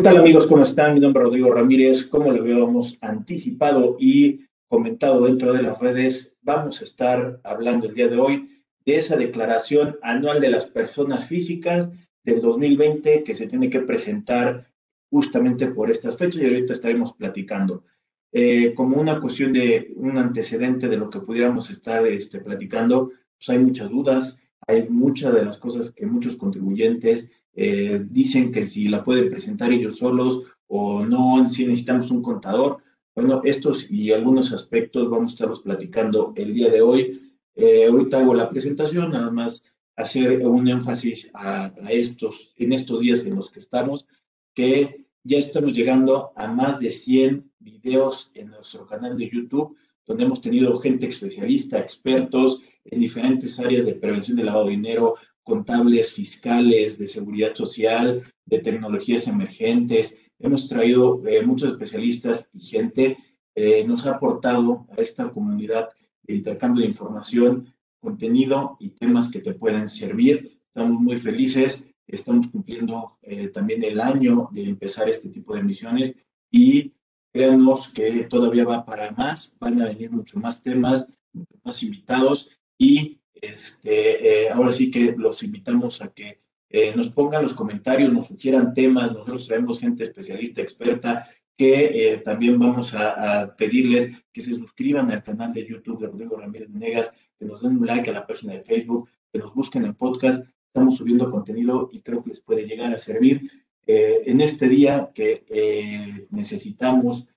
¿Qué tal amigos? ¿Cómo están? Mi nombre es Rodrigo Ramírez. Como lo habíamos anticipado y comentado dentro de las redes, vamos a estar hablando el día de hoy de esa declaración anual de las personas físicas del 2020 que se tiene que presentar justamente por estas fechas y ahorita estaremos platicando. Eh, como una cuestión de un antecedente de lo que pudiéramos estar este, platicando, pues hay muchas dudas, hay muchas de las cosas que muchos contribuyentes eh, dicen que si la pueden presentar ellos solos o no, si necesitamos un contador. Bueno, estos y algunos aspectos vamos a estarlos platicando el día de hoy. Eh, ahorita hago la presentación, nada más hacer un énfasis a, a, estos, en estos días en los que estamos, que ya estamos llegando a más de 100 videos en nuestro canal de YouTube, donde hemos tenido gente especialista, expertos en diferentes áreas de prevención de lavado de dinero, contables, fiscales, de seguridad social, de tecnologías emergentes. Hemos traído eh, muchos especialistas y gente eh, nos ha aportado a esta comunidad de intercambio de información, contenido y temas que te pueden servir. Estamos muy felices, estamos cumpliendo eh, también el año de empezar este tipo de misiones y créanos que todavía va para más, van a venir mucho más temas, muchos más invitados y este, eh, ahora sí que los invitamos a que eh, nos pongan los comentarios, nos sugieran temas, nosotros traemos gente especialista, experta, que eh, también vamos a, pedirles que se suscriban al canal de YouTube de Rodrigo Ramírez Negas, que nos den un like a la página de Facebook, que nos busquen en podcast, estamos subiendo contenido y creo que les puede llegar a servir. En este día que necesitamos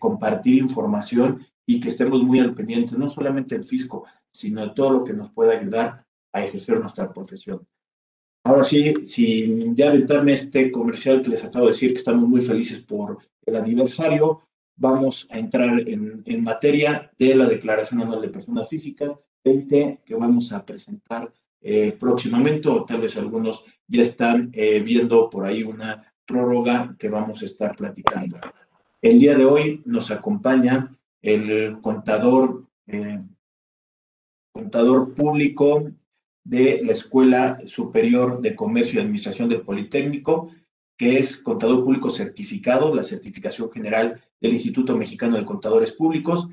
compartir información y que estemos muy al pendiente, no solamente el fisco, sino todo lo que nos pueda ayudar a ejercer nuestra profesión. Ahora sí, sin ya aventarme este comercial que les acabo de decir, que estamos muy felices por el aniversario, vamos a entrar en, materia de la Declaración Anual de Personas Físicas, 20, que vamos a presentar eh, próximamente, o tal vez algunos ya están eh, viendo por ahí una prórroga que vamos a estar platicando. El día de hoy nos acompaña el contador eh, contador público de la Escuela Superior de Comercio y Administración del Politécnico, que es contador público certificado, la certificación general del Instituto Mexicano de Contadores Públicos.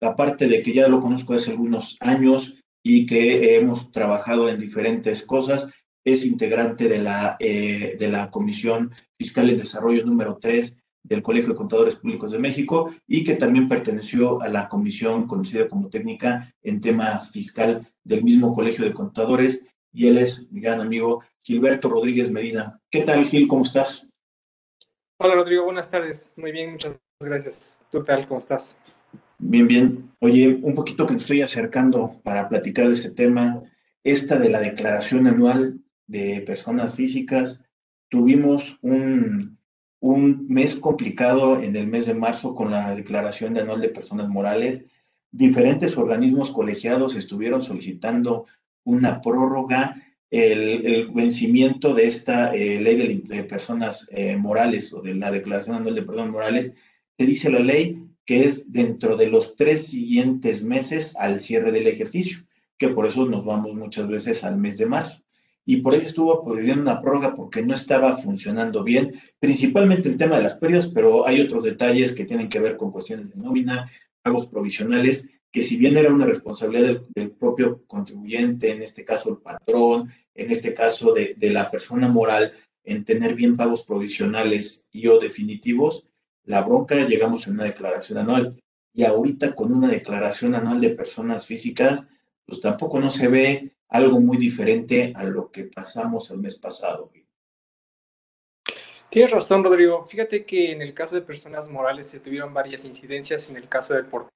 Aparte de que ya lo conozco hace algunos años y que hemos trabajado en diferentes cosas, es integrante de la, eh, de la Comisión Fiscal y Desarrollo número 3 del Colegio de Contadores Públicos de México y que también perteneció a la comisión conocida como técnica en tema fiscal del mismo Colegio de Contadores y él es mi gran amigo Gilberto Rodríguez Medina. ¿Qué tal, Gil? ¿Cómo estás? Hola, Rodrigo. Buenas tardes. Muy bien, muchas gracias. ¿Tú tal? ¿Cómo estás? Bien, bien. Oye, un poquito que me estoy acercando para platicar de este tema, esta de la declaración anual de personas físicas. Tuvimos un un mes complicado en el mes de marzo con la declaración de anual de personas morales. Diferentes organismos colegiados estuvieron solicitando una prórroga, el, vencimiento de esta eh, ley de, personas eh, morales o de la declaración anual de personas morales, te dice la ley que es dentro de los tres siguientes meses al cierre del ejercicio, que por eso nos vamos muchas veces al mes de marzo y por eso estuvo pidiendo una prórroga porque no estaba funcionando bien, principalmente el tema de las pérdidas, pero hay otros detalles que tienen que ver con cuestiones de nómina, pagos provisionales, que si bien era una responsabilidad del, propio contribuyente, en este caso el patrón, en este caso de, de la persona moral, en tener bien pagos provisionales y o definitivos, la bronca llegamos a una declaración anual. Y ahorita con una declaración anual de personas físicas, pues tampoco no se ve algo muy diferente a lo que pasamos el mes pasado. Tienes razón, Rodrigo. Fíjate que en el caso de personas morales se tuvieron varias incidencias. En el caso del portal,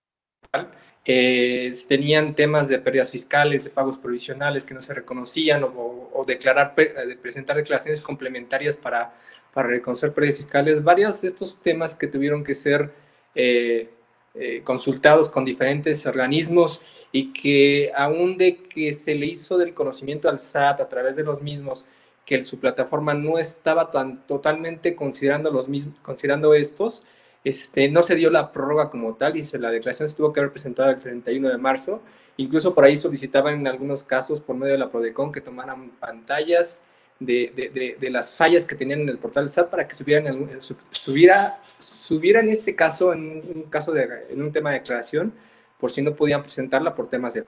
eh, tenían temas de pérdidas fiscales, de pagos provisionales que no se reconocían o, declarar, de presentar declaraciones complementarias para, para reconocer pérdidas fiscales. Varios de estos temas que tuvieron que ser eh, eh, consultados con diferentes organismos y que aún de que se le hizo del conocimiento al SAT a través de los mismos, que su plataforma no estaba tan totalmente considerando los mismos, considerando estos, este, no se dio la prórroga como tal y se, la declaración se tuvo que haber presentado el 31 de marzo. Incluso por ahí solicitaban en algunos casos por medio de la PRODECON que tomaran pantallas de, de, las fallas que tenían en el portal SAT para que subieran, subiera, subiera en este caso, en un, caso de, en un tema de declaración, por si no podían presentarla por temas de...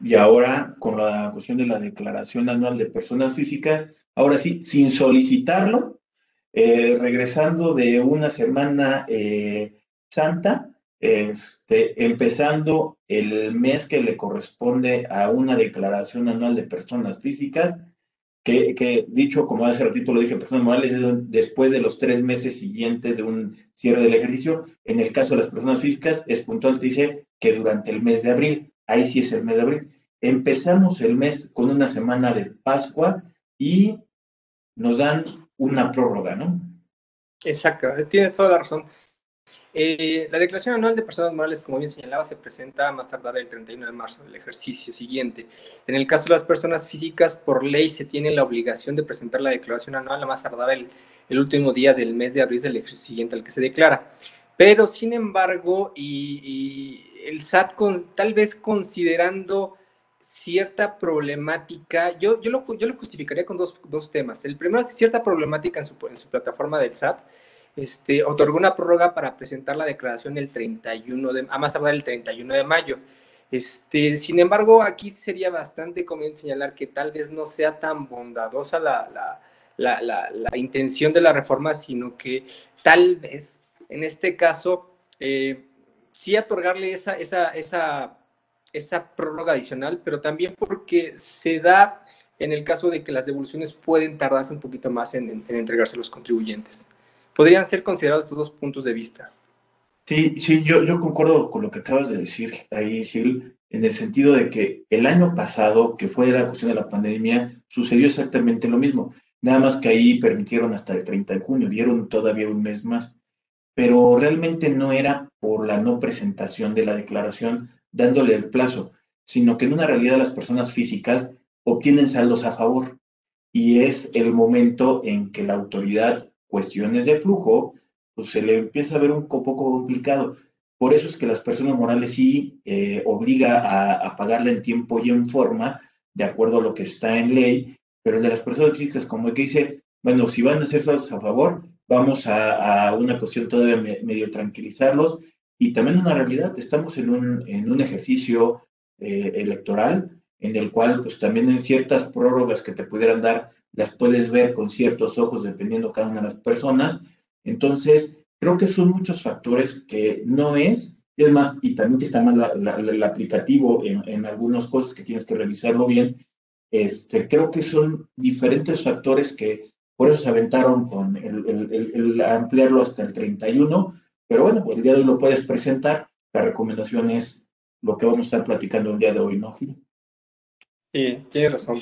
Y ahora, con la cuestión de la declaración anual de personas físicas, ahora sí, sin solicitarlo, eh, regresando de una semana eh, santa, este, empezando el mes que le corresponde a una declaración anual de personas físicas, que, dicho, como hace ratito lo dije, personas morales es después de los tres meses siguientes de un cierre del ejercicio. En el caso de las personas físicas, es puntual, dice que durante el mes de abril, ahí sí es el mes de abril. Empezamos el mes con una semana de Pascua y nos dan una prórroga, ¿no? Exacto, tienes toda la razón. Eh, la declaración anual de personas morales, como bien señalaba, se presenta más tardar el 31 de marzo del ejercicio siguiente. En el caso de las personas físicas, por ley se tiene la obligación de presentar la declaración anual a más tardar el, último día del mes de abril del ejercicio siguiente al que se declara. Pero, sin embargo, y, el SAT, con, tal vez considerando cierta problemática, yo, yo, lo, yo lo justificaría con dos, dos temas. El primero es cierta problemática en su, en su plataforma del SAT este, otorgó una prórroga para presentar la declaración el 31 de, a más tardar el 31 de mayo. Este, sin embargo, aquí sería bastante conveniente señalar que tal vez no sea tan bondadosa la, la, la, intención de la reforma, sino que tal vez, en este caso, eh, sí otorgarle esa, esa, esa, esa prórroga adicional, pero también porque se da en el caso de que las devoluciones pueden tardarse un poquito más en entregarse a los contribuyentes podrían ser considerados estos dos puntos de vista. Sí, sí, yo, yo concuerdo con lo que acabas de decir ahí, Gil, en el sentido de que el año pasado, que fue la cuestión de la pandemia, sucedió exactamente lo mismo. Nada más que ahí permitieron hasta el 30 de junio, dieron todavía un mes más. Pero realmente no era por la no presentación de la declaración dándole el plazo, sino que en una realidad las personas físicas obtienen saldos a favor y es el momento en que la autoridad cuestiones de flujo, pues se le empieza a ver un poco complicado. Por eso es que las personas morales sí eh, obliga a, pagarla en tiempo y en forma, de acuerdo a lo que está en ley, pero el de las personas físicas, como que dice, bueno, si van a hacer a favor, vamos a, una cuestión todavía medio tranquilizarlos. Y también una realidad, estamos en un, en un ejercicio eh, electoral en el cual pues también en ciertas prórrogas que te pudieran dar las puedes ver con ciertos ojos dependiendo cada una de las personas. Entonces, creo que son muchos factores que no es, es más, y también que está mal el aplicativo en, en, algunas cosas que tienes que revisarlo bien. Este, creo que son diferentes factores que por eso se aventaron con el, ampliarlo hasta el 31, pero bueno, el día de hoy lo puedes presentar. La recomendación es lo que vamos a estar platicando el día de hoy, ¿no, Gil? Sí, tienes razón.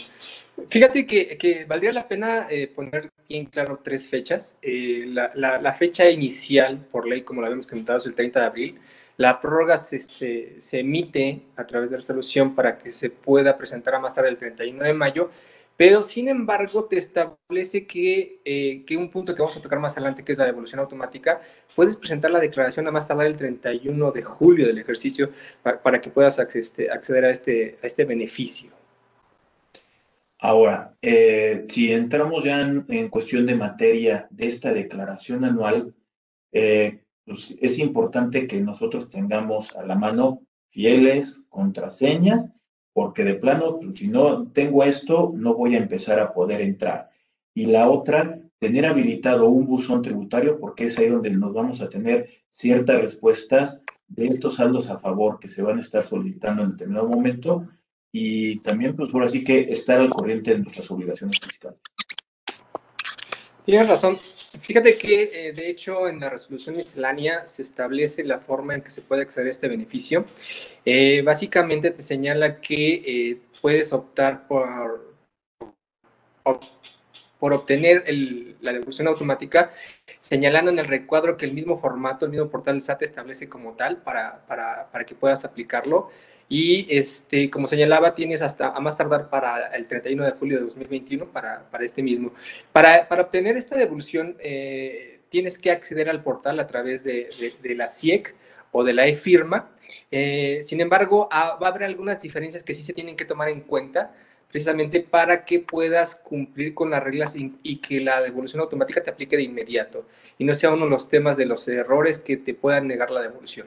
Fíjate que, valdría la pena eh, poner bien claro tres fechas. Eh, la, fecha inicial, por ley, como lo habíamos comentado, es el 30 de abril. La prórroga se, se, emite a través de resolución para que se pueda presentar a más tarde el 31 de mayo, pero sin embargo te establece que, eh, que, un punto que vamos a tocar más adelante, que es la devolución automática, puedes presentar la declaración a más tardar el 31 de julio del ejercicio para, que puedas este, acceder a este, a este beneficio. Ahora, eh, si entramos ya en, cuestión de materia de esta declaración anual, eh, pues es importante que nosotros tengamos a la mano fieles, contraseñas, porque de plano, pues, si no tengo esto, no voy a empezar a poder entrar. Y la otra, tener habilitado un buzón tributario, porque es ahí donde nos vamos a tener ciertas respuestas de estos saldos a favor que se van a estar solicitando en determinado momento y también, pues, por así que estar al corriente de nuestras obligaciones fiscales. Tienes razón. Fíjate que, eh, de hecho, en la resolución miscelánea se establece la forma en que se puede acceder a este beneficio. Eh, básicamente te señala que eh, puedes optar por, por obtener la devolución automática, señalando en el recuadro que el mismo formato, el mismo portal del SAT establece como tal para, para, para, que puedas aplicarlo. Y este, como señalaba, tienes hasta a más tardar para el 31 de julio de 2021 para, para este mismo. Para, obtener esta devolución, eh, tienes que acceder al portal a través de, de, la CIEC o de la e-firma. Eh, sin embargo, ah, va a haber algunas diferencias que sí se tienen que tomar en cuenta precisamente para que puedas cumplir con las reglas y, que la devolución automática te aplique de inmediato y no sea uno de los temas de los errores que te puedan negar la devolución.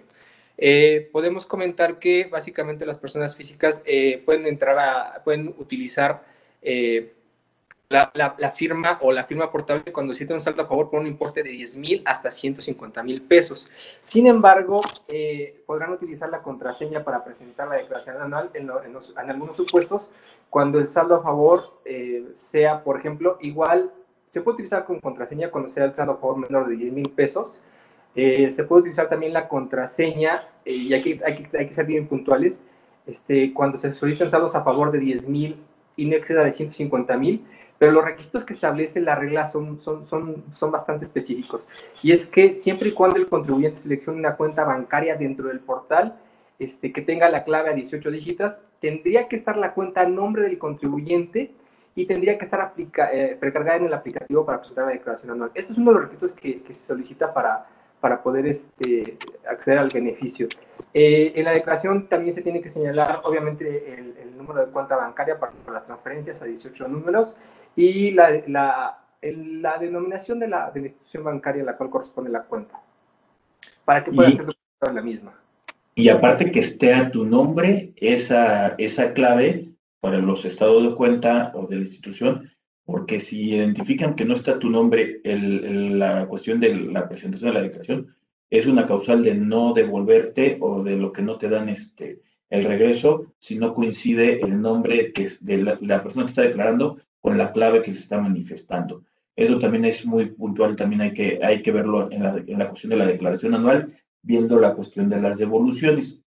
Eh, podemos comentar que básicamente las personas físicas eh, pueden entrar a, pueden utilizar eh, la, firma o la firma portable cuando se un saldo a favor por un importe de 10 mil hasta 150 mil pesos. Sin embargo, eh, podrán utilizar la contraseña para presentar la declaración anual en, algunos supuestos cuando el saldo a favor eh, sea, por ejemplo, igual, se puede utilizar con contraseña cuando sea el saldo a favor menor de 10 mil pesos. Eh, se puede utilizar también la contraseña, y aquí hay que, hay que ser bien puntuales, este, cuando se solicitan saldos a favor de 10 mil y no exceda de 150 mil pero los requisitos que establece la regla son, son, son, son bastante específicos. Y es que siempre y cuando el contribuyente seleccione una cuenta bancaria dentro del portal este, que tenga la clave a 18 dígitos, tendría que estar la cuenta a nombre del contribuyente y tendría que estar aplica, eh, precargada en el aplicativo para presentar la declaración anual. Este es uno de los requisitos que, que se solicita para, para poder este, acceder al beneficio. Eh, en la declaración también se tiene que señalar, obviamente, el, el número de cuenta bancaria para, para, las transferencias a 18 números y la, la, la denominación de la, de la, institución bancaria a la cual corresponde la cuenta, para que pueda ser la misma. Y aparte que esté a tu nombre esa, esa clave para los estados de cuenta o de la institución, porque si identifican que no está tu nombre, el, la cuestión de la presentación de la declaración es una causal de no devolverte o de lo que no te dan este, el regreso si no coincide el nombre que es de la persona que está declarando con la clave que se está manifestando. Eso también es muy puntual, también hay que, hay que verlo en la, en la cuestión de la declaración anual, viendo la cuestión de las devoluciones.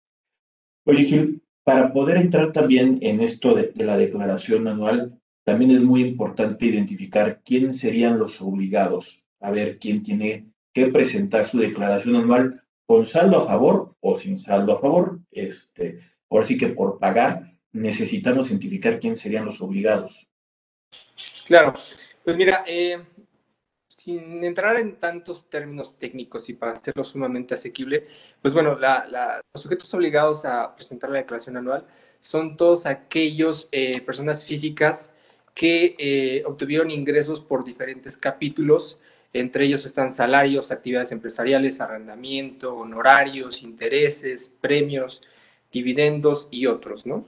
Oye, Gil, para poder entrar también en esto de, la declaración anual, también es muy importante identificar quiénes serían los obligados, a ver quién tiene que presentar su declaración anual con saldo a favor o sin saldo a favor. Este, ahora sí que por pagar necesitamos identificar quiénes serían los obligados. Claro, pues mira, eh, sin entrar en tantos términos técnicos y para hacerlo sumamente asequible, pues bueno, los sujetos obligados a presentar la declaración anual son todos aquellos eh, personas físicas que eh, obtuvieron ingresos por diferentes capítulos, entre ellos están salarios, actividades empresariales, arrendamiento, honorarios, intereses, premios, dividendos y otros, ¿no?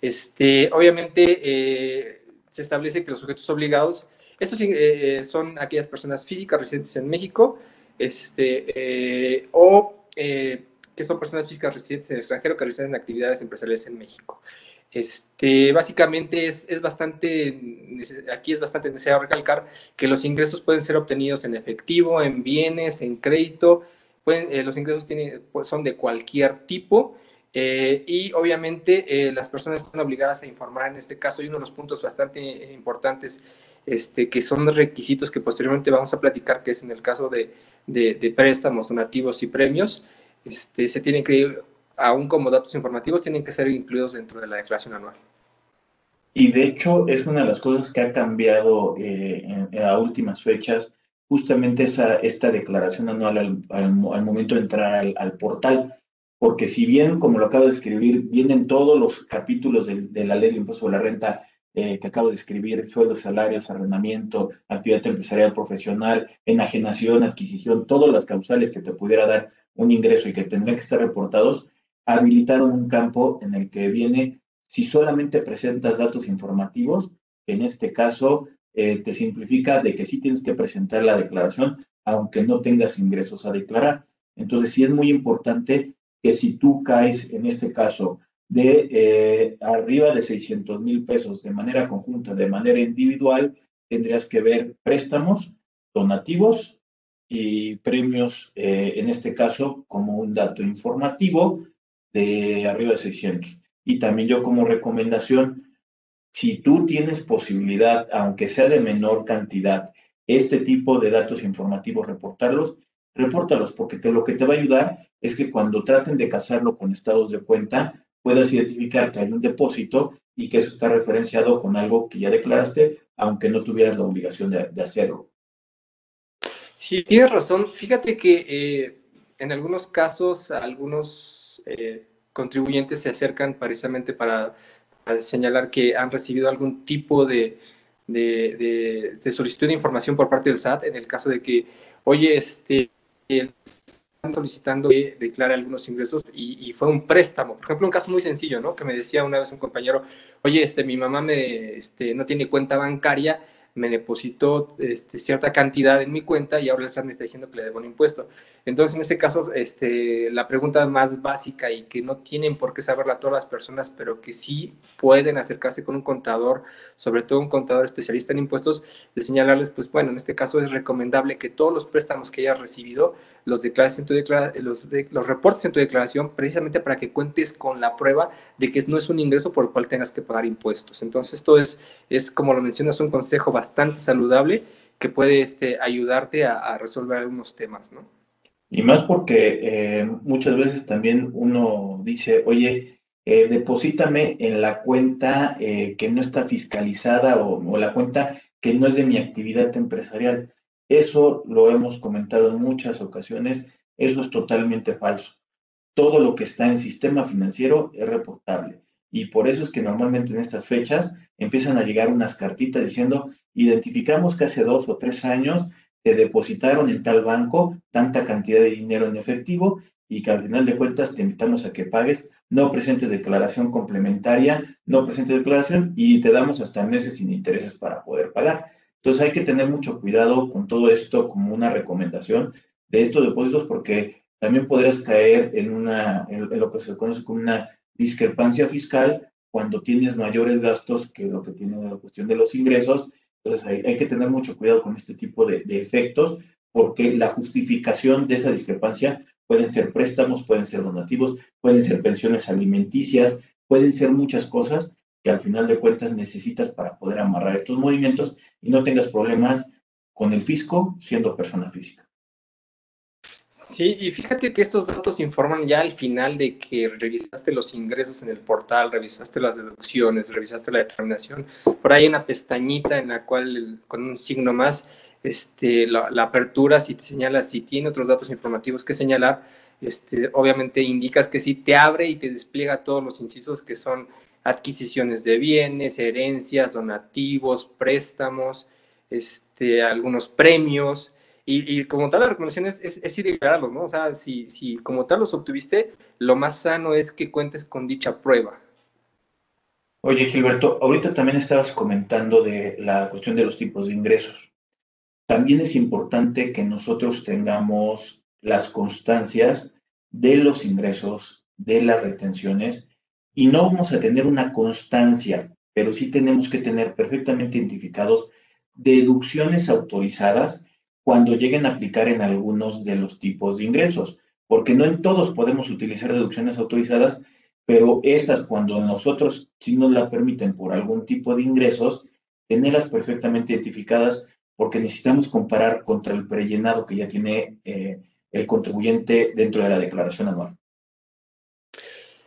Este, obviamente, se establece que los sujetos obligados, estos eh, eh, son aquellas personas físicas residentes en México, este, eh, o que son personas físicas residentes en el extranjero que realizan actividades empresariales en México. Este, básicamente es, es, bastante, aquí es bastante necesario recalcar que los ingresos pueden ser obtenidos en efectivo, en bienes, en crédito, los ingresos tienen, pues, son de cualquier tipo eh, y obviamente eh, las personas están obligadas a informar en este caso y uno de los puntos bastante importantes este, que son requisitos que posteriormente vamos a platicar, que es en el caso de, de, préstamos, donativos y premios, este, se tienen que, aún como datos informativos, tienen que ser incluidos dentro de la declaración anual. Y de hecho es una de las cosas que ha cambiado eh, a últimas fechas, justamente esa, esta declaración anual al, al, momento de entrar al, al portal porque si bien, como lo acabo de escribir, vienen todos los capítulos de, la ley de impuesto sobre la renta eh, que acabo de escribir, sueldos, salarios, arrendamiento, actividad empresarial profesional, enajenación, adquisición, todas las causales que te pudiera dar un ingreso y que tendrían que estar reportados, habilitaron un campo en el que viene, si solamente presentas datos informativos, en este caso eh, te simplifica de que sí tienes que presentar la declaración, aunque no tengas ingresos a declarar. Entonces sí es muy importante que si tú caes, en este caso, de eh, arriba de 600 mil pesos de manera conjunta, de manera individual, tendrías que ver préstamos, donativos y premios, eh, en este caso, como un dato informativo de arriba de 600. Y también yo como recomendación, si tú tienes posibilidad, aunque sea de menor cantidad, este tipo de datos informativos, reportarlos, repórtalos, porque lo que te va a ayudar es que cuando traten de casarlo con estados de cuenta, puedas identificar que hay un depósito y que eso está referenciado con algo que ya declaraste, aunque no tuvieras la obligación de, hacerlo. Sí, tienes razón. Fíjate que eh, en algunos casos algunos eh, contribuyentes se acercan precisamente para señalar que han recibido algún tipo de, de, de, solicitud de información por parte del SAT en el caso de que, oye, este, están solicitando que declare algunos ingresos y, y, fue un préstamo. Por ejemplo, un caso muy sencillo, ¿no? Que me decía una vez un compañero, oye, este, mi mamá me, este, no tiene cuenta bancaria me depositó este, cierta cantidad en mi cuenta y ahora el SAT me está diciendo que le debo un impuesto. Entonces, en este caso, este, la pregunta más básica y que no tienen por qué saberla todas las personas, pero que sí pueden acercarse con un contador, sobre todo un contador especialista en impuestos, de señalarles, pues bueno, en este caso es recomendable que todos los préstamos que hayas recibido los declares en tu los, de, los reportes en tu declaración, precisamente para que cuentes con la prueba de que no es un ingreso por el cual tengas que pagar impuestos. Entonces, esto es, es como lo mencionas, un consejo bastante saludable que puede este, ayudarte a, resolver algunos temas, ¿no? Y más porque eh, muchas veces también uno dice, oye, eh, deposítame en la cuenta eh, que no está fiscalizada o, o, la cuenta que no es de mi actividad empresarial. Eso lo hemos comentado en muchas ocasiones, eso es totalmente falso. Todo lo que está en sistema financiero es reportable. Y por eso es que normalmente en estas fechas empiezan a llegar unas cartitas diciendo, identificamos que hace dos o tres años te depositaron en tal banco tanta cantidad de dinero en efectivo y que al final de cuentas te invitamos a que pagues, no presentes declaración complementaria, no presentes declaración y te damos hasta meses sin intereses para poder pagar. Entonces hay que tener mucho cuidado con todo esto como una recomendación de estos depósitos porque también podrías caer en, una, en lo que se conoce como una discrepancia fiscal cuando tienes mayores gastos que lo que tiene la cuestión de los ingresos. Entonces hay, que tener mucho cuidado con este tipo de, de, efectos porque la justificación de esa discrepancia pueden ser préstamos, pueden ser donativos, pueden ser pensiones alimenticias, pueden ser muchas cosas que al final de cuentas necesitas para poder amarrar estos movimientos y no tengas problemas con el fisco siendo persona física. Sí, y fíjate que estos datos informan ya al final de que revisaste los ingresos en el portal, revisaste las deducciones, revisaste la determinación. Por ahí hay una pestañita en la cual con un signo más, este, la, apertura, si te señala si tiene otros datos informativos que señalar, este, obviamente indicas que sí te abre y te despliega todos los incisos que son adquisiciones de bienes, herencias, donativos, préstamos, este, algunos premios y, como tal, la recomendación es, es, ir a declararlos, ¿no? O sea, si, si como tal los obtuviste, lo más sano es que cuentes con dicha prueba. Oye, Gilberto, ahorita también estabas comentando de la cuestión de los tipos de ingresos. También es importante que nosotros tengamos las constancias de los ingresos, de las retenciones, y no vamos a tener una constancia, pero sí tenemos que tener perfectamente identificados deducciones autorizadas cuando lleguen a aplicar en algunos de los tipos de ingresos, porque no en todos podemos utilizar deducciones autorizadas, pero estas cuando nosotros sí nos la permiten por algún tipo de ingresos, tenerlas perfectamente identificadas porque necesitamos comparar contra el prellenado que ya tiene eh, el contribuyente dentro de la declaración anual.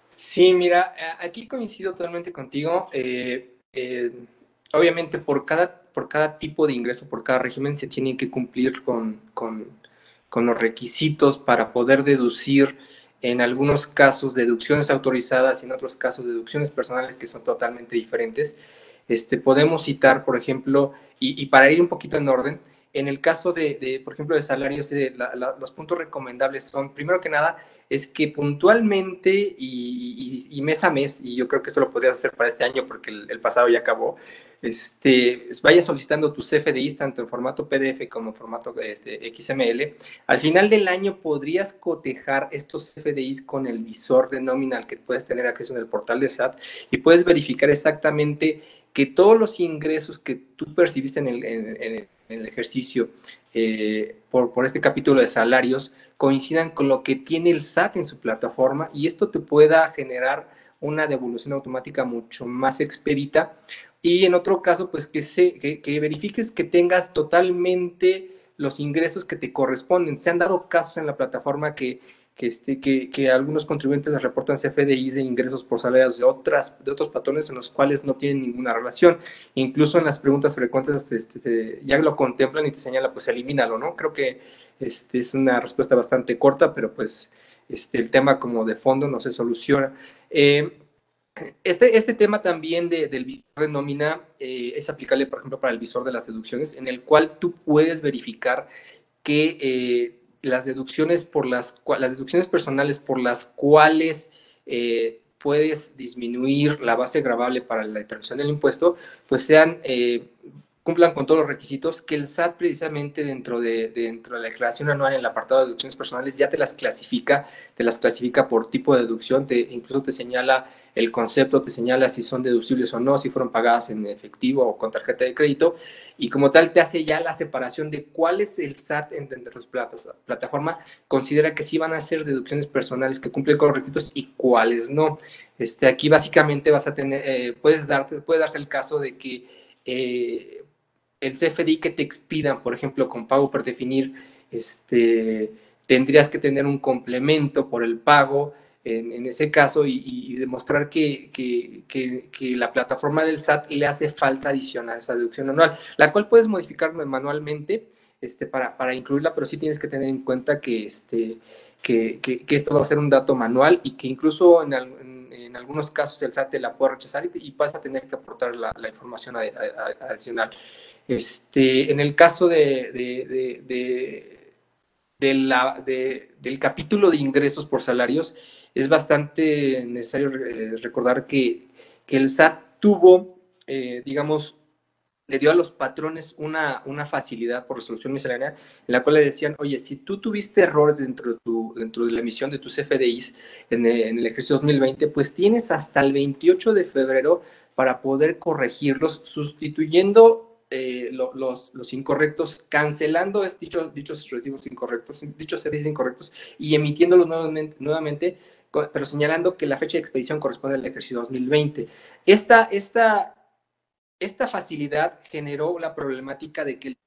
Sí, mira, aquí coincido totalmente contigo. Eh, eh, obviamente por cada por cada tipo de ingreso, por cada régimen, se tiene que cumplir con, con, los requisitos para poder deducir en algunos casos deducciones autorizadas y en otros casos deducciones personales que son totalmente diferentes. Este, podemos citar, por ejemplo, y, para ir un poquito en orden, en el caso de, de por ejemplo, de salarios, eh, los puntos recomendables son, primero que nada, es que puntualmente y, mes a mes, y yo creo que esto lo podrías hacer para este año porque el, pasado ya acabó, este, vayas solicitando tus CFDIs tanto en formato PDF como en formato este, XML. Al final del año podrías cotejar estos CFDIs con el visor de nominal que puedes tener acceso en el portal de SAT y puedes verificar exactamente que todos los ingresos que tú percibiste en el, ejercicio eh, por, por, este capítulo de salarios coincidan con lo que tiene el SAT en su plataforma y esto te pueda generar una devolución automática mucho más expedita. Y en otro caso, pues que, se, que verifiques que tengas totalmente los ingresos que te corresponden. Se han dado casos en la plataforma que que, este, que, que, algunos contribuyentes les reportan CFDIs de ingresos por salarios de, otras, de otros patrones en los cuales no tienen ninguna relación. Incluso en las preguntas frecuentes este, este ya lo contemplan y te señala, pues elimínalo, ¿no? Creo que este, es una respuesta bastante corta, pero pues este, el tema como de fondo no se soluciona. Eh, este, este tema también del visor de nómina eh, es aplicable, por ejemplo, para el visor de las deducciones, en el cual tú puedes verificar que eh, las deducciones por las las deducciones personales por las cuales eh, puedes disminuir la base gravable para la determinación del impuesto, pues sean cumplan con todos los requisitos que el SAT precisamente dentro de, dentro de la declaración anual en el apartado de deducciones personales ya te las clasifica, te las clasifica por tipo de deducción, te, incluso te señala el concepto, te señala si son deducibles o no, si fueron pagadas en efectivo o con tarjeta de crédito, y como tal te hace ya la separación de cuál es el SAT entre sus plataforma, considera que sí van a ser deducciones personales que cumplen con los requisitos y cuáles no. Este, aquí básicamente vas a tener, eh, puedes darte, puede darse el caso de que eh, el CFDI que te expidan, por ejemplo, con pago por definir, este, tendrías que tener un complemento por el pago en, ese caso y, demostrar que, que, la plataforma del SAT le hace falta adicionar esa deducción anual, la cual puedes modificar manualmente este, para, para incluirla, pero sí tienes que tener en cuenta que, este, que, esto va a ser un dato manual y que incluso en, en, algunos casos el SAT te la puede rechazar y, vas a tener que aportar la, información adicional. Este, en el caso de, de, la, del capítulo de ingresos por salarios, es bastante necesario eh, recordar que, el SAT tuvo, eh, digamos, le dio a los patrones una, una facilidad por resolución miscelánea en la cual le decían, oye, si tú tuviste errores dentro de, tu, dentro de la emisión de tus FDIs en el, en el ejercicio 2020, pues tienes hasta el 28 de febrero para poder corregirlos sustituyendo eh, los, los, incorrectos, cancelando dichos recibos incorrectos, dichos servicios incorrectos y emitiéndolos nuevamente, nuevamente, pero señalando que la fecha de expedición corresponde al ejercicio 2020. Esta, esta, esta facilidad generó la problemática de que el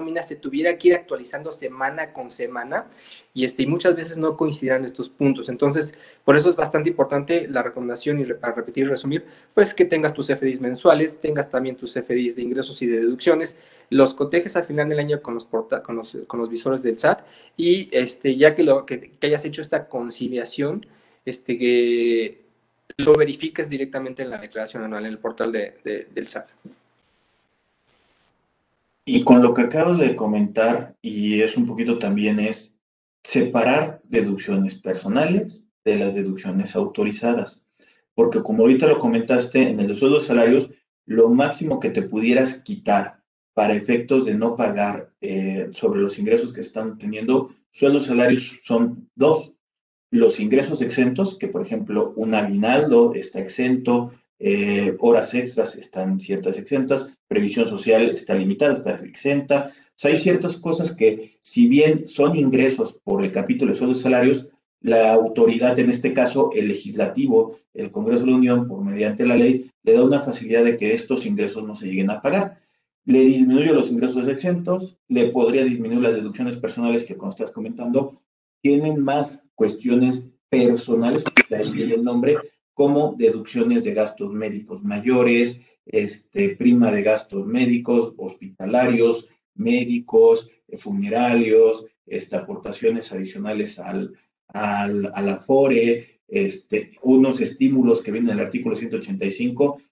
nómina se tuviera que ir actualizando semana con semana y, este, muchas veces no coincidirán estos puntos. Entonces, por eso es bastante importante la recomendación y para repetir y resumir, pues que tengas tus FDIs mensuales, tengas también tus FDIs de ingresos y de deducciones, los cotejes al final del año con los, con los, con los visores del SAT y este, ya que, lo, que, hayas hecho esta conciliación, este, que lo verifiques directamente en la declaración anual en el portal de, del SAT. Y con lo que acabas de comentar, y es un poquito también, es separar deducciones personales de las deducciones autorizadas. Porque como ahorita lo comentaste, en el de sueldos salarios, lo máximo que te pudieras quitar para efectos de no pagar eh, sobre los ingresos que están teniendo, sueldos salarios son dos. Los ingresos exentos, que por ejemplo un aguinaldo está exento, eh, horas extras están ciertas exentas, previsión social está limitada, está exenta. O sea, hay ciertas cosas que, si bien son ingresos por el capítulo de sueldos salarios, la autoridad, en este caso el legislativo, el Congreso de la Unión, por mediante la ley, le da una facilidad de que estos ingresos no se lleguen a pagar. Le disminuye los ingresos exentos, le podría disminuir las deducciones personales que, como estás comentando, tienen más cuestiones personales, el nombre, como deducciones de gastos médicos mayores, este, prima de gastos médicos, hospitalarios, médicos, eh, funerarios, este, aportaciones adicionales al, al, al Afore, este, unos estímulos que vienen del artículo 185,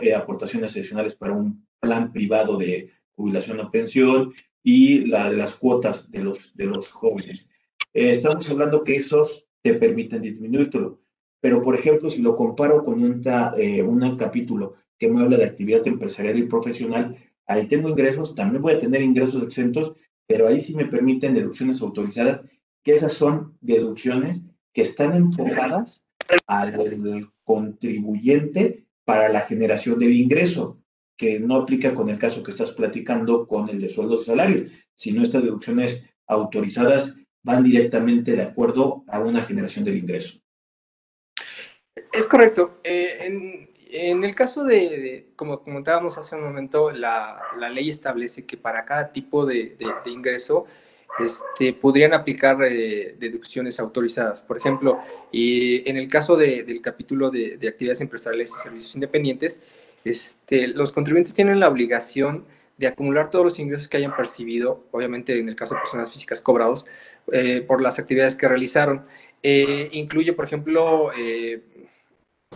eh, aportaciones adicionales para un plan privado de jubilación o pensión y las cuotas de los, de los jóvenes. Eh, estamos hablando que esos te permiten disminuirlo. Pero, por ejemplo, si lo comparo con un, eh, un capítulo que me habla de actividad empresarial y profesional, ahí tengo ingresos, también voy a tener ingresos exentos, pero ahí sí me permiten deducciones autorizadas, que esas son deducciones que están enfocadas al contribuyente para la generación del ingreso, que no aplica con el caso que estás platicando con el de sueldos y salarios, sino estas deducciones autorizadas van directamente de acuerdo a una generación del ingreso. Es correcto. Eh, en, el caso de, como comentábamos hace un momento, la, ley establece que para cada tipo de, ingreso este, podrían aplicar eh, deducciones autorizadas. Por ejemplo, en el caso del capítulo de, actividades empresariales y servicios independientes, este, los contribuyentes tienen la obligación acumular todos los ingresos que hayan percibido, obviamente en el caso de personas físicas cobrados, eh, por las actividades que realizaron. incluye, por ejemplo,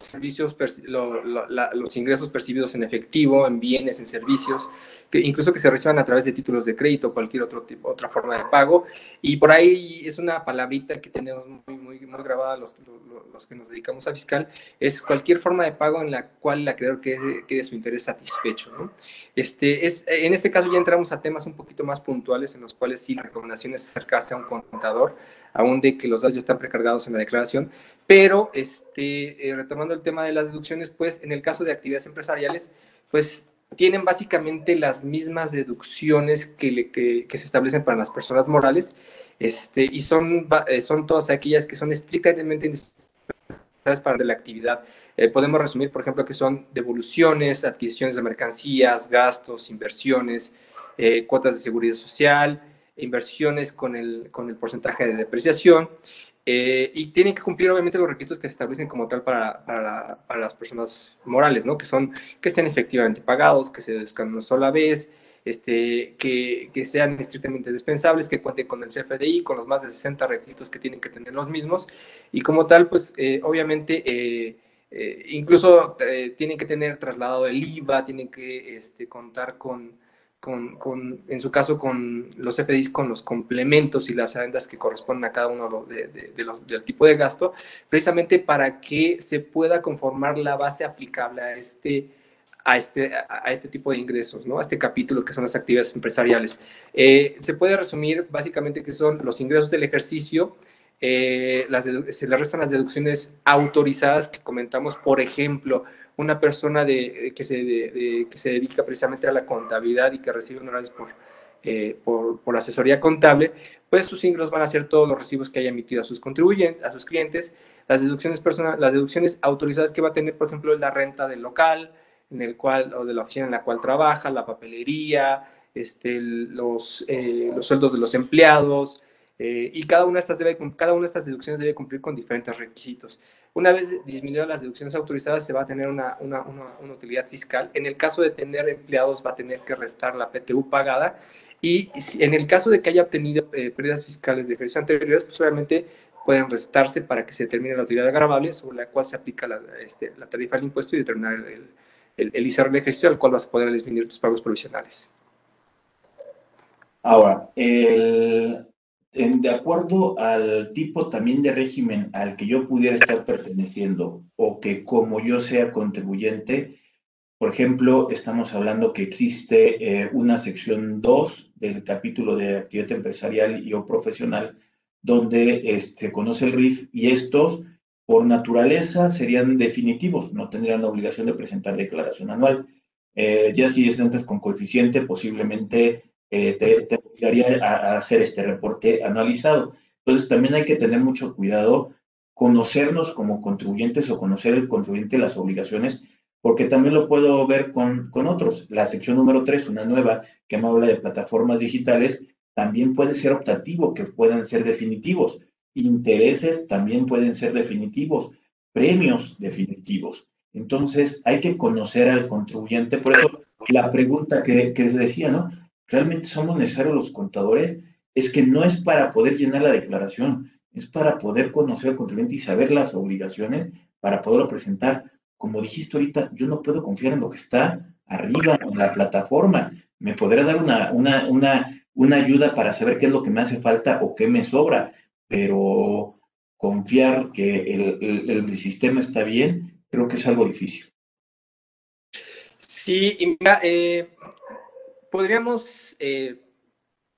servicios, los ingresos percibidos en efectivo, en bienes, en servicios, que incluso que se reciban a través de títulos de crédito o cualquier otro tipo, otra forma de pago. Y por ahí es una palabrita que tenemos muy, muy, muy grabada los, los, que nos dedicamos a fiscal, es cualquier forma de pago en la cual el acreedor quede, quede su interés satisfecho. ¿no? Este, es, en este caso ya entramos a temas un poquito más puntuales en los cuales sí la recomendación es acercarse a un contador, aún de que los datos ya están precargados en la declaración, pero este, eh, retomando el tema de las deducciones, pues en el caso de actividades empresariales, pues tienen básicamente las mismas deducciones que, que, se establecen para las personas morales este, y son, eh, son todas aquellas que son estrictamente indispensables para la actividad. Eh, podemos resumir, por ejemplo, que son devoluciones, adquisiciones de mercancías, gastos, inversiones, cuotas de seguridad social, inversiones con el, con el porcentaje de depreciación eh, y tienen que cumplir obviamente los requisitos que se establecen como tal para, para, para, las personas morales, ¿no? Que son que estén efectivamente pagados, que se deduzcan una sola vez, este, que, que, sean estrictamente dispensables, que cuenten con el CFDI, con los más de 60 requisitos que tienen que tener los mismos y como tal, pues eh, obviamente... Eh, incluso tienen que tener trasladado el IVA, tienen que este, contar con, en su caso, con los FDIs, con los complementos y las adendas que corresponden a cada uno de, los, del tipo de gasto, precisamente para que se pueda conformar la base aplicable a este, a este, a este tipo de ingresos, ¿no? a este capítulo que son las actividades empresariales. Eh, se puede resumir básicamente que son los ingresos del ejercicio, eh, se le restan las deducciones autorizadas que comentamos, por ejemplo, una persona de, que, se, que se dedica precisamente a la contabilidad y que recibe honorarios por, eh, por, por, asesoría contable, pues sus ingresos van a ser todos los recibos que haya emitido a sus contribuyentes, a sus clientes, las deducciones personales, las deducciones autorizadas que va a tener, por ejemplo, la renta del local, en el cual, o de la oficina en la cual trabaja, la papelería, este, los, eh, los sueldos de los empleados, eh, y cada una, de estas debe, cada una estas deducciones debe cumplir con diferentes requisitos. Una vez disminuidas las deducciones autorizadas, se va a tener una, una, una, utilidad fiscal. En el caso de tener empleados, va a tener que restar la PTU pagada. Y en el caso de que haya obtenido eh, pérdidas fiscales de ejercicios anteriores, pues obviamente pueden restarse para que se determine la utilidad agravable sobre la cual se aplica la, este, la tarifa del impuesto y determinar el, el, el ISR del ejercicio al cual vas a poder disminuir tus pagos provisionales. Ahora, el, de acuerdo al tipo también de régimen al que yo pudiera estar perteneciendo o que como yo sea contribuyente, por ejemplo, estamos hablando que existe eh, una sección 2 del capítulo de actividad empresarial y o profesional donde este, conoce el RIF y estos por naturaleza serían definitivos, no tendrían la obligación de presentar declaración anual. Eh, ya si es entras con coeficiente, posiblemente eh, te, obligaría a, hacer este reporte anualizado. Entonces, también hay que tener mucho cuidado, conocernos como contribuyentes o conocer el contribuyente las obligaciones, porque también lo puedo ver con, con otros. La sección número 3, una nueva que me habla de plataformas digitales, también puede ser optativo, que puedan ser definitivos. Intereses también pueden ser definitivos, premios definitivos. Entonces, hay que conocer al contribuyente. Por eso, la pregunta que, que les decía, ¿no? Realmente somos necesarios los contadores, es que no es para poder llenar la declaración, es para poder conocer al contribuyente y saber las obligaciones para poderlo presentar. Como dijiste ahorita, yo no puedo confiar en lo que está arriba en la plataforma. Me podrá dar una, una, una, una ayuda para saber qué es lo que me hace falta o qué me sobra, pero confiar que el, el, sistema está bien, creo que es algo difícil. Sí, y mira, eh, podríamos eh,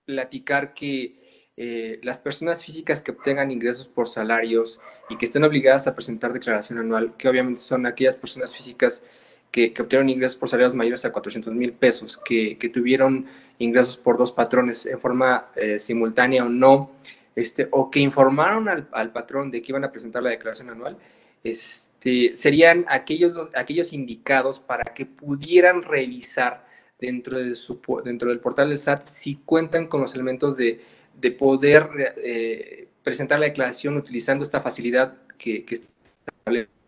platicar que eh, las personas físicas que obtengan ingresos por salarios y que estén obligadas a presentar declaración anual, que obviamente son aquellas personas físicas que, que obtuvieron ingresos por salarios mayores a 400 mil pesos, que, tuvieron ingresos por dos patrones en forma eh, simultánea o no, este, o que informaron al, al, patrón de que iban a presentar la declaración anual, este, serían aquellos, aquellos indicados para que pudieran revisar dentro, de su, dentro del portal del SAT si cuentan con los elementos de, de poder eh, presentar la declaración utilizando esta facilidad que, que establece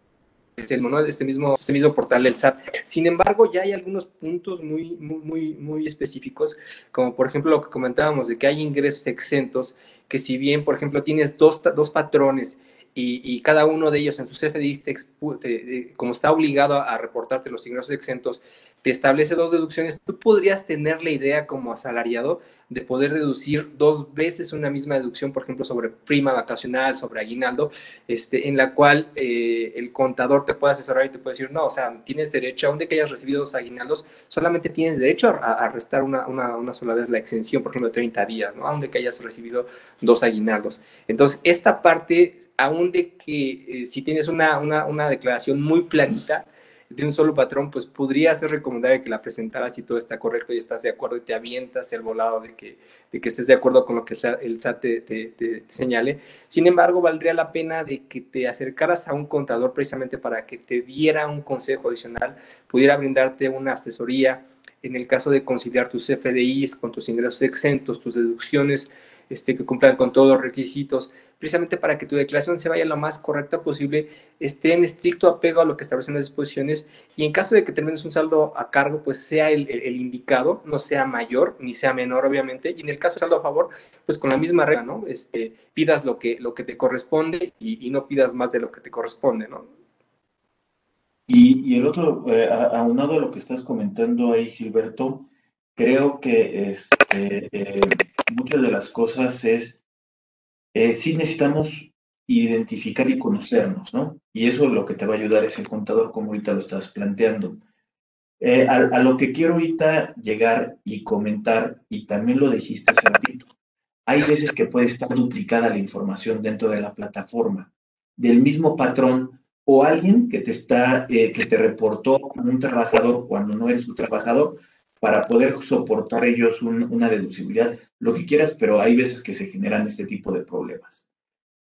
el este mismo, este mismo portal del SAT. Sin embargo, ya hay algunos puntos muy, muy, muy específicos, como por ejemplo lo que comentábamos de que hay ingresos exentos, que si bien, por ejemplo, tienes dos, dos patrones y, cada uno de ellos en su CFDI, como está obligado a, reportarte los ingresos exentos, te establece dos deducciones, tú podrías tener la idea como asalariado de poder deducir dos veces una misma deducción, por ejemplo, sobre prima vacacional, sobre aguinaldo, este, en la cual eh, el contador te puede asesorar y te puede decir, no, o sea, tienes derecho, aun de que hayas recibido dos aguinaldos, solamente tienes derecho a, restar una, una, una, sola vez la exención, por ejemplo, de 30 días, ¿no? Aun de que hayas recibido dos aguinaldos. Entonces, esta parte, aún de que eh, si tienes una, una, una declaración muy planita, de un solo patrón, pues podría ser recomendable que la presentaras si todo está correcto y estás de acuerdo y te avientas el volado de que, de que estés de acuerdo con lo que el SAT te, señale. Sin embargo, valdría la pena de que te acercaras a un contador precisamente para que te diera un consejo adicional, pudiera brindarte una asesoría en el caso de conciliar tus FDIs con tus ingresos exentos, tus deducciones este, que cumplan con todos los requisitos, precisamente para que tu declaración se vaya lo más correcta posible, esté en estricto apego a lo que establecen las disposiciones y en caso de que termines un saldo a cargo, pues sea el, indicado, no sea mayor ni sea menor, obviamente, y en el caso de saldo a favor, pues con la misma regla, ¿no? Este, pidas lo que, lo que te corresponde y, no pidas más de lo que te corresponde, ¿no? Y, el otro, eh, aunado a lo que estás comentando ahí, Gilberto, creo que este, eh, muchas de las cosas es, eh, sí necesitamos identificar y conocernos, ¿no? Y eso es lo que te va a ayudar es el contador, como ahorita lo estás planteando. Eh, a, a, lo que quiero ahorita llegar y comentar, y también lo dijiste hace ratito, hay veces que puede estar duplicada la información dentro de la plataforma del mismo patrón o alguien que te está, eh, que te reportó como un trabajador cuando no eres un trabajador, para poder soportar ellos una deducibilidad, lo que quieras, pero hay veces que se generan este tipo de problemas.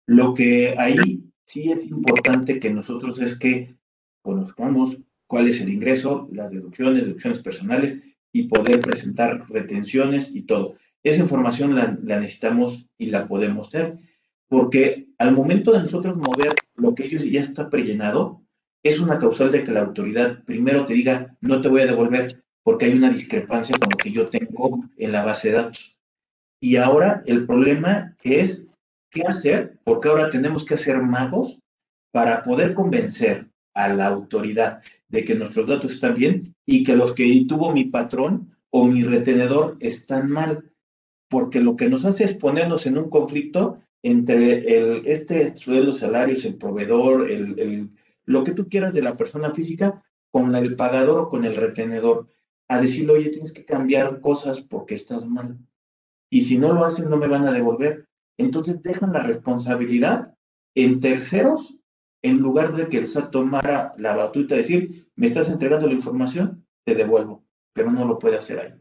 Lo que ahí sí es importante que nosotros es que conozcamos cuál es el ingreso, las deducciones, deducciones personales y poder presentar retenciones y todo. Esa información la, la necesitamos y la podemos tener, porque al momento de nosotros mover lo que ellos ya está prellenado, es una causal de que la autoridad primero te diga, no te voy a devolver, porque hay una discrepancia con lo que yo tengo en la base de datos. Y ahora el problema es qué hacer, porque ahora tenemos que hacer magos para poder convencer a la autoridad de que nuestros datos están bien y que los que tuvo mi patrón o mi retenedor están mal, porque lo que nos hace es ponernos en un conflicto entre el, este sueldo, salarios, el proveedor, el, el, lo que tú quieras de la persona física con el pagador o con el retenedor a decirle, oye, tienes que cambiar cosas porque estás mal. Y si no lo hacen, no me van a devolver. Entonces dejan la responsabilidad en terceros en lugar de que el SAT tomara la batuta y decir, me estás entregando la información, te devuelvo, pero no lo puede hacer ahí.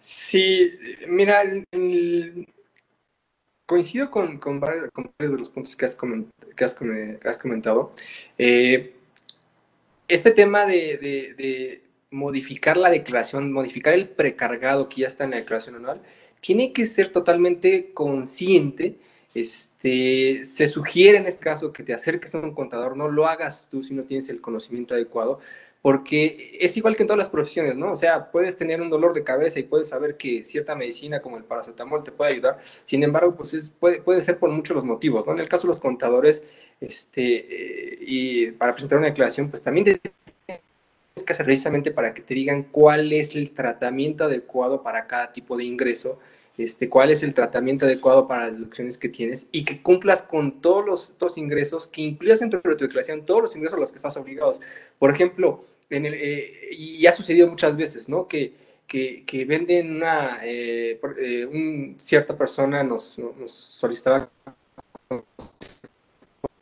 Sí, mira, coincido con, con, varios, de los puntos que has, comentado. Eh, este tema de, modificar la declaración, modificar el precargado que ya está en la declaración anual, tiene que ser totalmente consciente. Este, se sugiere en este caso que te acerques a un contador, no lo hagas tú si no tienes el conocimiento adecuado, porque es igual que en todas las profesiones, ¿no? O sea, puedes tener un dolor de cabeza y puedes saber que cierta medicina como el paracetamol te puede ayudar, sin embargo, pues puede, puede ser por muchos los motivos, ¿no? En el caso de los contadores, este, eh, y para presentar una declaración, pues también que hacer precisamente para que te digan cuál es el tratamiento adecuado para cada tipo de ingreso, este, cuál es el tratamiento adecuado para las deducciones que tienes y que cumplas con todos los, ingresos, que incluyas dentro de tu declaración todos los ingresos a los que estás obligados. Por ejemplo, en el, eh, y ha sucedido muchas veces, ¿no? Que, que, venden una, eh, eh, cierta persona nos, nos solicitaba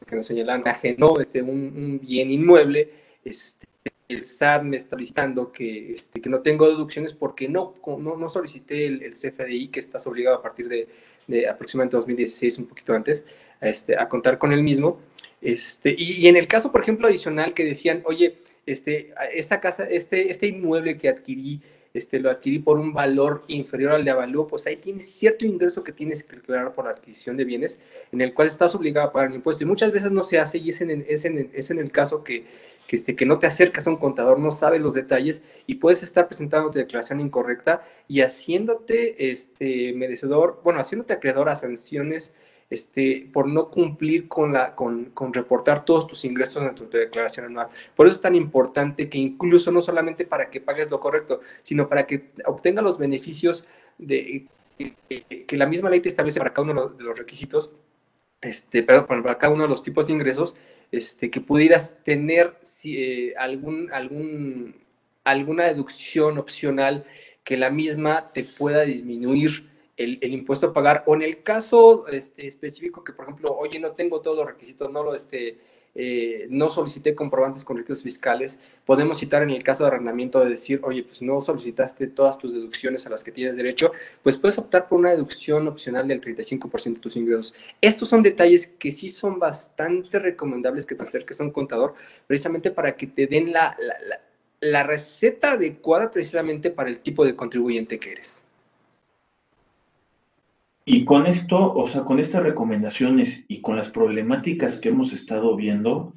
que nos señalan no, este, un, un bien inmueble, este, el SAT me está solicitando que, este, que no tengo deducciones porque no, no, no solicité el, CFDI, que estás obligado a partir de, de, aproximadamente 2016, un poquito antes, este, a contar con el mismo. Este, y, en el caso, por ejemplo, adicional que decían, oye, este, esta casa, este, este inmueble que adquirí, este, lo adquirí por un valor inferior al de avalúo, pues ahí tienes cierto ingreso que tienes que declarar por adquisición de bienes, en el cual estás obligado a pagar un impuesto. Y muchas veces no se hace y es en, es en, es en el caso que, que, este, que no te acercas a un contador, no sabes los detalles y puedes estar presentando tu declaración incorrecta y haciéndote este, merecedor, bueno, haciéndote acreedor a sanciones este, por no cumplir con, la, con, con reportar todos tus ingresos en tu declaración anual. Por eso es tan importante que incluso no solamente para que pagues lo correcto, sino para que obtenga los beneficios de, que la misma ley te establece para cada uno de los requisitos este, perdón, para cada uno de los tipos de ingresos, este, que pudieras tener eh, algún, algún, alguna deducción opcional que la misma te pueda disminuir el, impuesto a pagar, o en el caso este, específico que, por ejemplo, oye, no tengo todos los requisitos, no lo, este, eh, no solicité comprobantes con requisitos fiscales, podemos citar en el caso de arrendamiento de decir, oye, pues no solicitaste todas tus deducciones a las que tienes derecho, pues puedes optar por una deducción opcional del 35% de tus ingresos. Estos son detalles que sí son bastante recomendables que te acerques a un contador, precisamente para que te den la, la, la receta adecuada precisamente para el tipo de contribuyente que eres. Y con esto, o sea, con estas recomendaciones y con las problemáticas que hemos estado viendo,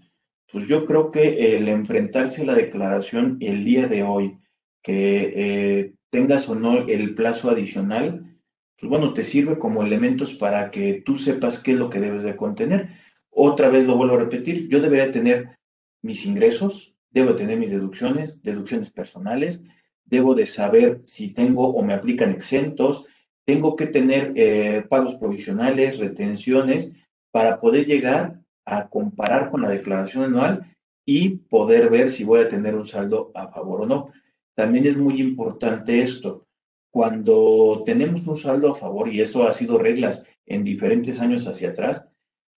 pues yo creo que el enfrentarse a la declaración el día de hoy, que eh, tengas o no el plazo adicional, pues bueno, te sirve como elementos para que tú sepas qué es lo que debes de contener. Otra vez lo vuelvo a repetir, yo debería tener mis ingresos, debo tener mis deducciones, deducciones personales, debo de saber si tengo o me aplican exentos, tengo que tener eh, pagos provisionales, retenciones, para poder llegar a comparar con la declaración anual y poder ver si voy a tener un saldo a favor o no. También es muy importante esto. Cuando tenemos un saldo a favor, y eso ha sido reglas en diferentes años hacia atrás,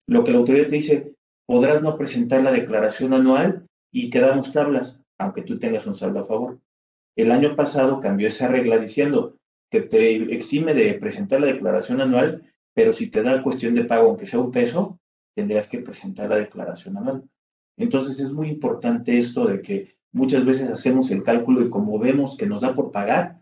lo que la autoridad te dice, podrás no presentar la declaración anual y quedamos tablas, aunque tú tengas un saldo a favor. El año pasado cambió esa regla diciendo, que te exime de presentar la declaración anual, pero si te da cuestión de pago, aunque sea un peso, tendrías que presentar la declaración anual. Entonces es muy importante esto de que muchas veces hacemos el cálculo y como vemos que nos da por pagar,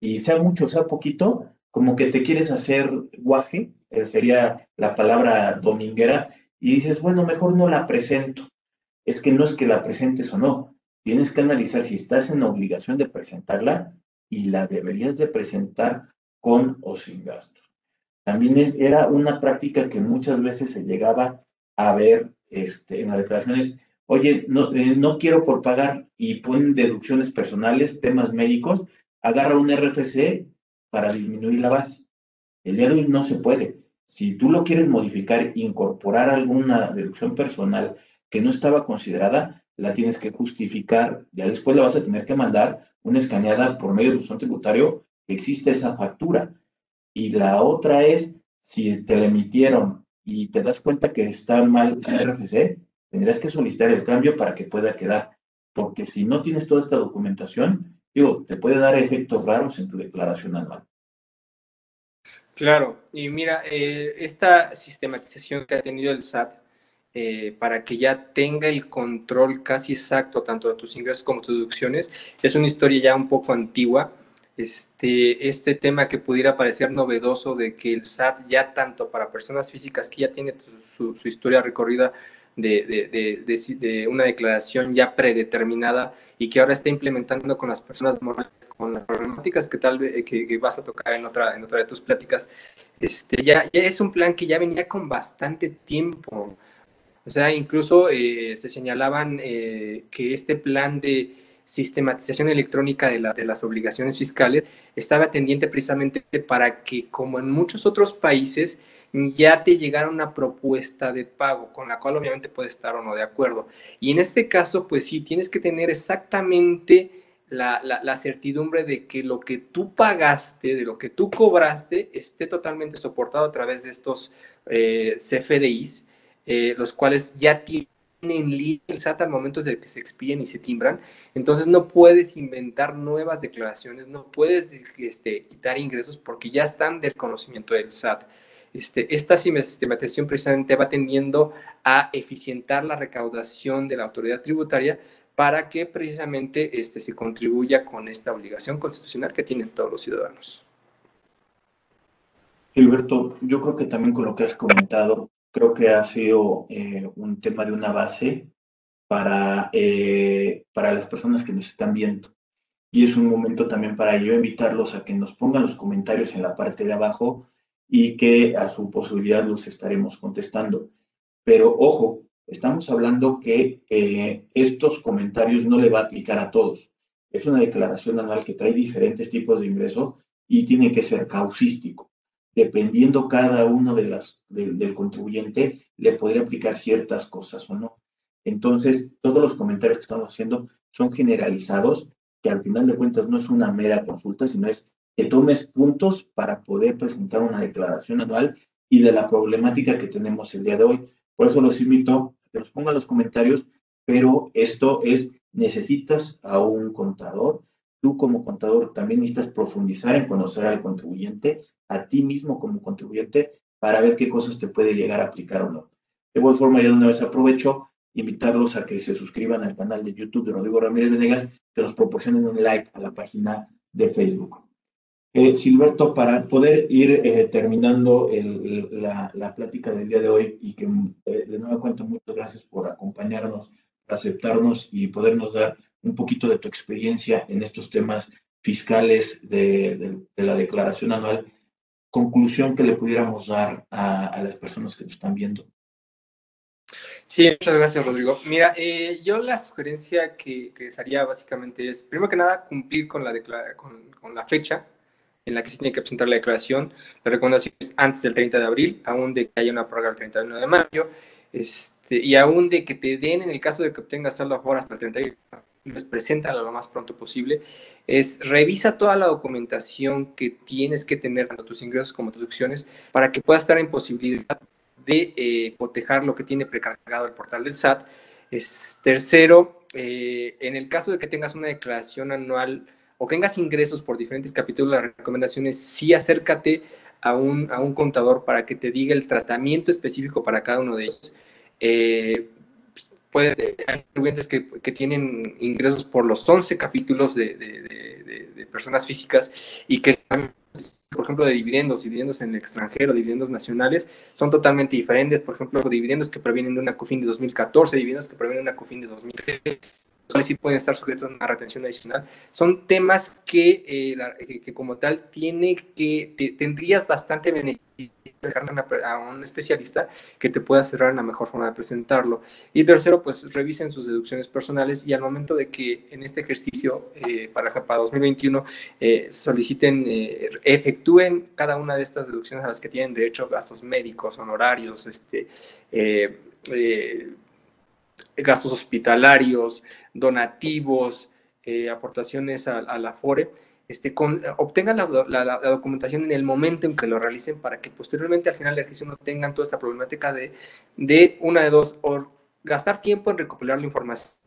y sea mucho, sea poquito, como que te quieres hacer guaje, eh, sería la palabra dominguera, y dices, bueno, mejor no la presento. Es que no es que la presentes o no, tienes que analizar si estás en obligación de presentarla y la deberías de presentar con o sin gastos. También es, era una práctica que muchas veces se llegaba a ver este, en las declaraciones, oye, no, eh, no quiero por pagar y ponen deducciones personales, temas médicos, agarra un RFC para disminuir la base. El día de hoy no se puede. Si tú lo quieres modificar, incorporar alguna deducción personal que no estaba considerada, la tienes que justificar. Ya después le vas a tener que mandar una escaneada por medio del buzón tributario, existe esa factura. Y la otra es, si te la emitieron y te das cuenta que está mal el RFC, tendrás que solicitar el cambio para que pueda quedar. Porque si no tienes toda esta documentación, digo, te puede dar efectos raros en tu declaración anual. Claro, y mira, eh, esta sistematización que ha tenido el SAT eh, para que ya tenga el control casi exacto tanto de tus ingresos como tus deducciones. Es una historia ya un poco antigua. Este, este tema que pudiera parecer novedoso de que el SAT ya tanto para personas físicas que ya tiene su, historia recorrida de, de, de, una declaración ya predeterminada y que ahora está implementando con las personas morales, con las problemáticas que tal vez que, vas a tocar en otra, en otra de tus pláticas, este, ya, ya es un plan que ya venía con bastante tiempo. O sea, incluso eh, se señalaban eh, que este plan de sistematización electrónica de, las obligaciones fiscales estaba tendiente precisamente para que, como en muchos otros países, ya te llegara una propuesta de pago con la cual obviamente puedes estar o no de acuerdo. Y en este caso, pues sí, tienes que tener exactamente la, certidumbre de que lo que tú pagaste, de lo que tú cobraste, esté totalmente soportado a través de estos eh, CFDIs eh, los cuales ya tienen línea el SAT al momento de que se expiden y se timbran. Entonces no puedes inventar nuevas declaraciones, no puedes este, quitar ingresos porque ya están del conocimiento del SAT. Este, esta sistematización precisamente va tendiendo a eficientar la recaudación de la autoridad tributaria para que precisamente este, se contribuya con esta obligación constitucional que tienen todos los ciudadanos. Gilberto, yo creo que también con lo que has comentado, creo que ha sido eh, un tema de una base para, eh, para las personas que nos están viendo. Y es un momento también para yo invitarlos a que nos pongan los comentarios en la parte de abajo y que a su posibilidad los estaremos contestando. Pero ojo, estamos hablando que eh, estos comentarios no le va a aplicar a todos. Es una declaración anual que trae diferentes tipos de ingreso y tiene que ser causístico. Dependiendo cada uno de las, del contribuyente, le podría aplicar ciertas cosas o no. Entonces, todos los comentarios que estamos haciendo son generalizados, que al final de cuentas no es una mera consulta, sino es que tomes puntos para poder presentar una declaración anual y de la problemática que tenemos el día de hoy. Por eso los invito a que nos pongan los comentarios, pero esto es, necesitas a un contador. Tú como contador también necesitas profundizar en conocer al contribuyente, a ti mismo como contribuyente, para ver qué cosas te puede llegar a aplicar o no. De igual forma, ya de una vez aprovecho invitarlos a que se suscriban al canal de YouTube de Rodrigo Ramírez Venegas, que nos proporcionen un like a la página de Facebook. Eh, Silberto, para poder ir eh, terminando la, la, plática del día de hoy y que eh, de nuevo cuenta muchas gracias por acompañarnos, aceptarnos y podernos dar un poquito de tu experiencia en estos temas fiscales de, de, la declaración anual. Conclusión que le pudiéramos dar a, las personas que nos están viendo. Sí, muchas gracias, Rodrigo. Mira, eh, yo la sugerencia que, que haría básicamente es, primero que nada, cumplir con la, con, con, la fecha en la que se tiene que presentar la declaración. La recomendación es antes del 30 de abril, aún de que haya una prórroga el 31 de mayo, este, y aún de que te den, en el caso de que obtengas saldo a favor hasta el 31 les presentan lo más pronto posible, es revisa toda la documentación que tienes que tener, tanto tus ingresos como tus opciones, para que puedas estar en posibilidad de eh, cotejar lo que tiene precargado el portal del SAT. Es, tercero, eh, en el caso de que tengas una declaración anual o tengas ingresos por diferentes capítulos, las recomendaciones, sí acércate a un, a un contador para que te diga el tratamiento específico para cada uno de ellos. Eh, puede, hay clientes que, que, tienen ingresos por los 11 capítulos de, de, personas físicas y que por ejemplo, de dividendos, dividendos en el extranjero, dividendos nacionales, son totalmente diferentes. Por ejemplo, dividendos que provienen de una COFIN de 2014, dividendos que provienen de una COFIN de 2013, sí pueden estar sujetos a una retención adicional. Son temas que, eh, que, como tal tiene que, tendrías bastante beneficio a un especialista que te pueda cerrar la mejor forma de presentarlo. Y tercero, pues revisen sus deducciones personales y al momento de que en este ejercicio eh, para, para 2021 eh, soliciten, efectúen cada una de estas deducciones a las que tienen derecho, gastos médicos, honorarios, este, gastos hospitalarios, donativos, eh, aportaciones a, la FORE, este, obtengan la, documentación en el momento en que lo realicen para que posteriormente al final del ejercicio no tengan toda esta problemática de, de una de dos, o gastar tiempo en recopilar la información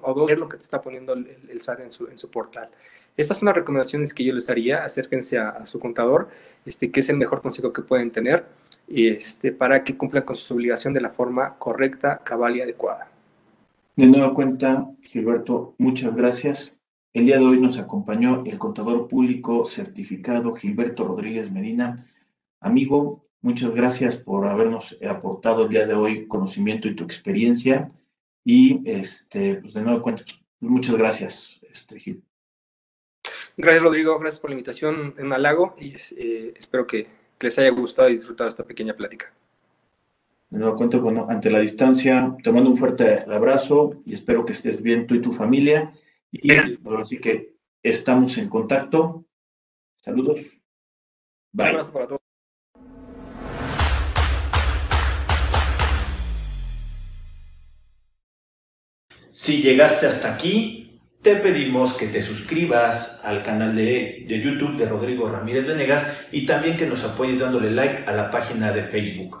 o dos, ver lo que te está poniendo el, el SAT en su, en su portal. Estas son las recomendaciones que yo les haría. Acérquense a, su contador, este, que es el mejor consejo que pueden tener, este, para que cumplan con su obligación de la forma correcta, cabal y adecuada. De nueva cuenta, Gilberto, muchas gracias. El día de hoy nos acompañó el contador público certificado Gilberto Rodríguez Medina. Amigo, muchas gracias por habernos aportado el día de hoy conocimiento y tu experiencia. Y este, pues de nueva cuenta, muchas gracias, este, Gil. Gracias, Rodrigo. Gracias por la invitación en Malago y eh, espero que, les haya gustado y disfrutado esta pequeña plática. De nuevo cuento con, ante la distancia, te mando un fuerte abrazo y espero que estés bien tú y tu familia. Y así que estamos en contacto. Saludos. Bye. Un abrazo para todos. Si llegaste hasta aquí, te pedimos que te suscribas al canal de, YouTube de Rodrigo Ramírez Venegas y también que nos apoyes dándole like a la página de Facebook.